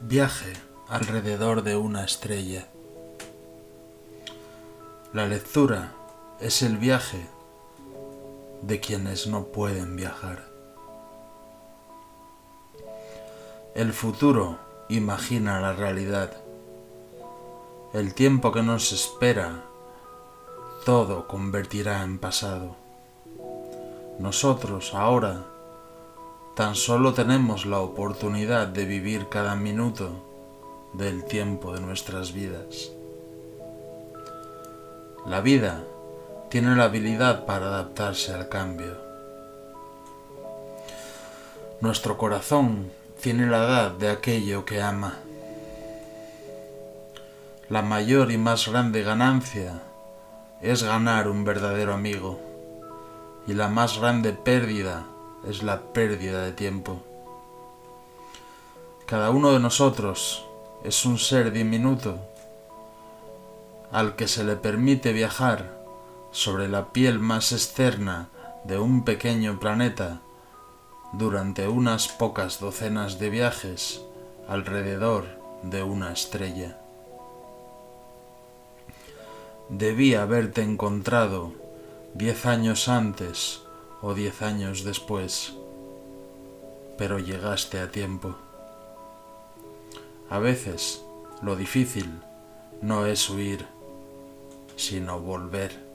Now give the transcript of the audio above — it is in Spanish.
Viaje alrededor de una estrella. La lectura es el viaje de quienes no pueden viajar. El futuro imagina la realidad. El tiempo que nos espera, todo convertirá en pasado. Nosotros ahora Tan solo tenemos la oportunidad de vivir cada minuto del tiempo de nuestras vidas. La vida tiene la habilidad para adaptarse al cambio. Nuestro corazón tiene la edad de aquello que ama. La mayor y más grande ganancia es ganar un verdadero amigo y la más grande pérdida es la pérdida de tiempo. Cada uno de nosotros es un ser diminuto al que se le permite viajar sobre la piel más externa de un pequeño planeta durante unas pocas docenas de viajes alrededor de una estrella. Debí haberte encontrado diez años antes o diez años después, pero llegaste a tiempo. A veces lo difícil no es huir, sino volver.